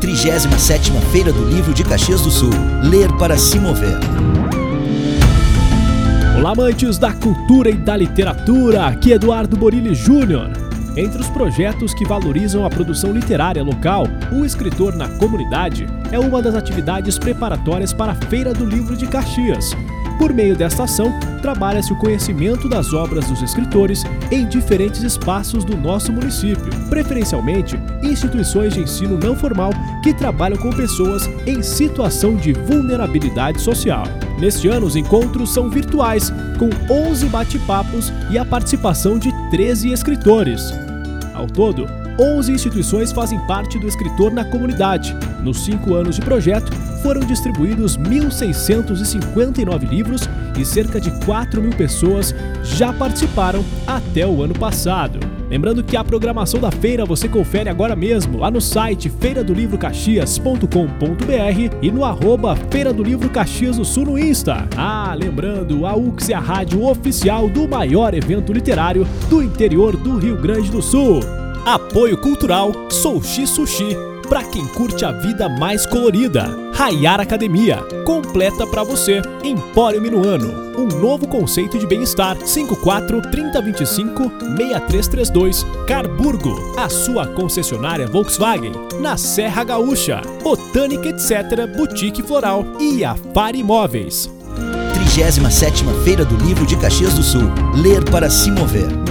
37ª Feira do Livro de Caxias do Sul. Ler para se mover. Olá, amantes da cultura e da literatura. Aqui é Eduardo Borilli Júnior. Entre os projetos que valorizam a produção literária local, o escritor na comunidade é uma das atividades preparatórias para a Feira do Livro de Caxias. Por meio desta ação, trabalha-se o conhecimento das obras dos escritores em diferentes espaços do nosso município, preferencialmente instituições de ensino não formal que trabalham com pessoas em situação de vulnerabilidade social. Neste ano, os encontros são virtuais, com 11 bate-papos e a participação de 13 escritores. Ao todo, 11 instituições fazem parte do escritor na comunidade. Nos cinco anos de projeto, foram distribuídos 1.659 livros e cerca de 4 mil pessoas já participaram até o ano passado. Lembrando que a programação da feira você confere agora mesmo lá no site feiradolivrocaxias.com.br e no arroba Feira do Livro Caxias do Sul no Insta. Ah, lembrando, a UX é a rádio oficial do maior evento literário do interior do Rio Grande do Sul. Apoio Cultural Soushi Sushi para quem curte a vida mais colorida. Rayar Academia, completa para você. Empório Minuano, um novo conceito de bem-estar. 54 3025 6332. Carburgo, a sua concessionária Volkswagen. Na Serra Gaúcha, Botânica Etc. Boutique Floral e a Far Imóveis. 37ª Feira do Livro de Caxias do Sul. Ler para se mover.